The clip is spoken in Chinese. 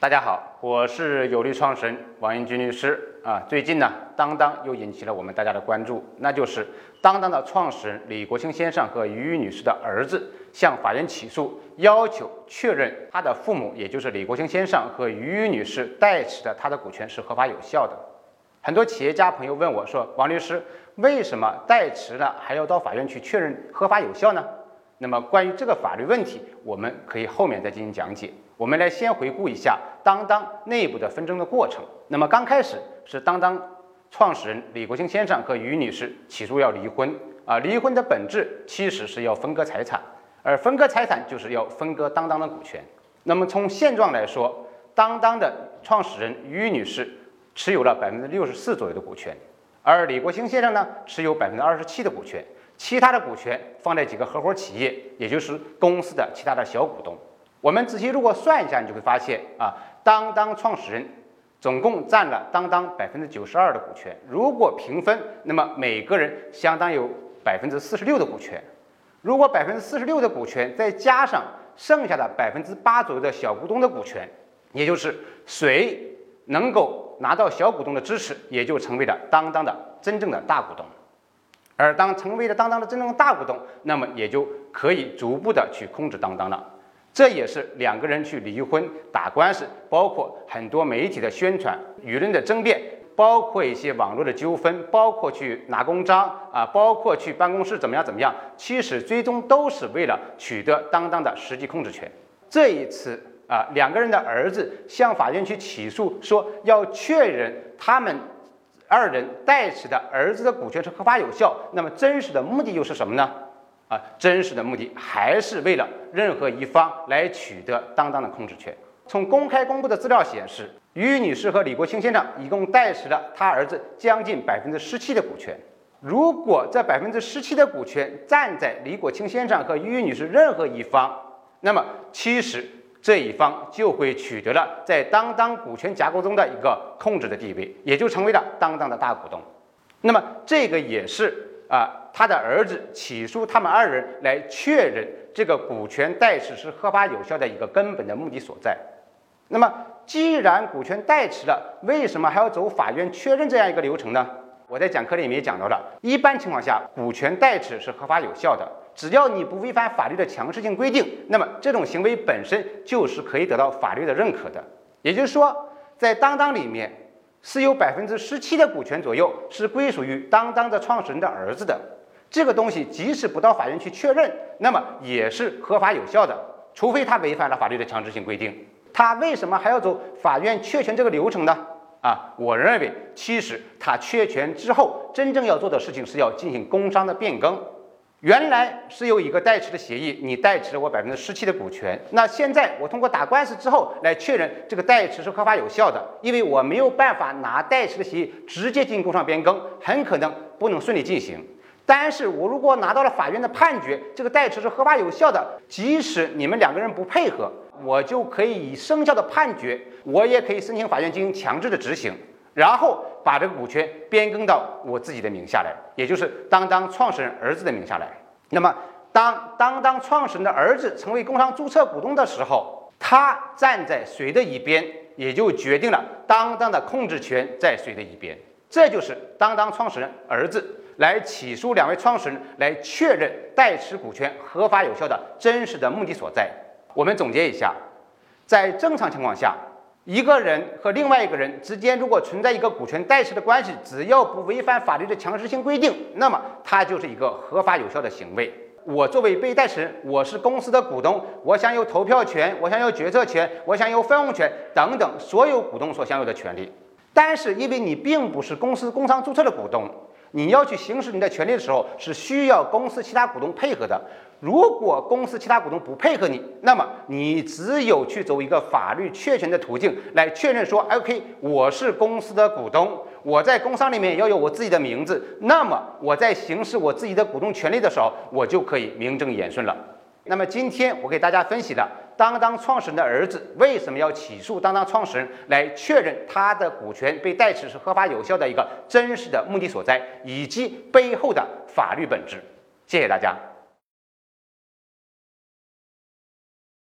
大家好，我是有利创始人王英军律师啊。最近呢，当当又引起了我们大家的关注，那就是当当的创始人李国庆先生和于女士的儿子向法院起诉，要求确认他的父母，也就是李国庆先生和于女士代持的他的股权是合法有效的。很多企业家朋友问我说：“王律师，为什么代持了还要到法院去确认合法有效呢？”那么关于这个法律问题，我们可以后面再进行讲解。我们来先回顾一下当当内部的纷争的过程。那么刚开始是当当创始人李国庆先生和于女士起诉要离婚啊，离婚的本质其实是要分割财产，而分割财产就是要分割当当的股权。那么从现状来说，当当的创始人于女士持有了百分之六十四左右的股权，而李国庆先生呢持有百分之二十七的股权。其他的股权放在几个合伙企业，也就是公司的其他的小股东。我们仔细如果算一下，你就会发现啊，当当创始人总共占了当当百分之九十二的股权。如果平分，那么每个人相当有百分之四十六的股权。如果百分之四十六的股权再加上剩下的百分之八左右的小股东的股权，也就是谁能够拿到小股东的支持，也就成为了当当的真正的大股东。而当成为了当当的真正的大股东，那么也就可以逐步的去控制当当了。这也是两个人去离婚打官司，包括很多媒体的宣传、舆论的争辩，包括一些网络的纠纷，包括去拿公章啊，包括去办公室怎么样怎么样，其实最终都是为了取得当当的实际控制权。这一次啊，两个人的儿子向法院去起诉，说要确认他们。二人代持的儿子的股权是合法有效，那么真实的目的又是什么呢？啊，真实的目的还是为了任何一方来取得当当的控制权。从公开公布的资料显示，于女士和李国庆先生一共代持了他儿子将近百分之十七的股权。如果这百分之十七的股权站在李国庆先生和于女士任何一方，那么其实。这一方就会取得了在当当股权架构中的一个控制的地位，也就成为了当当的大股东。那么这个也是啊，他的儿子起诉他们二人来确认这个股权代持是合法有效的一个根本的目的所在。那么既然股权代持了，为什么还要走法院确认这样一个流程呢？我在讲课里面也讲到了，一般情况下，股权代持是合法有效的。只要你不违反法律的强制性规定，那么这种行为本身就是可以得到法律的认可的。也就是说，在当当里面是有百分之十七的股权左右是归属于当当的创始人的儿子的。这个东西即使不到法院去确认，那么也是合法有效的，除非他违反了法律的强制性规定。他为什么还要走法院确权这个流程呢？啊，我认为其实他确权之后，真正要做的事情是要进行工商的变更。原来是有一个代持的协议，你代持了我百分之十七的股权。那现在我通过打官司之后来确认这个代持是合法有效的，因为我没有办法拿代持的协议直接进行工商变更，很可能不能顺利进行。但是我如果拿到了法院的判决，这个代持是合法有效的，即使你们两个人不配合，我就可以以生效的判决，我也可以申请法院进行强制的执行。然后把这个股权变更到我自己的名下来，也就是当当创始人儿子的名下来。那么，当当当创始人的儿子成为工商注册股东的时候，他站在谁的一边，也就决定了当当的控制权在谁的一边。这就是当当创始人儿子来起诉两位创始人，来确认代持股权合法有效的真实的目的所在。我们总结一下，在正常情况下。一个人和另外一个人之间，如果存在一个股权代持的关系，只要不违反法律的强制性规定，那么它就是一个合法有效的行为。我作为被代持人，我是公司的股东，我享有投票权，我享有决策权，我享有分红权等等所有股东所享有的权利。但是，因为你并不是公司工商注册的股东。你要去行使你的权利的时候，是需要公司其他股东配合的。如果公司其他股东不配合你，那么你只有去走一个法律确权的途径来确认说，OK，我是公司的股东，我在工商里面要有我自己的名字，那么我在行使我自己的股东权利的时候，我就可以名正言顺了。那么今天我给大家分析的当当创始人的儿子为什么要起诉当当创始人，来确认他的股权被代持是合法有效的一个真实的目的所在，以及背后的法律本质。谢谢大家。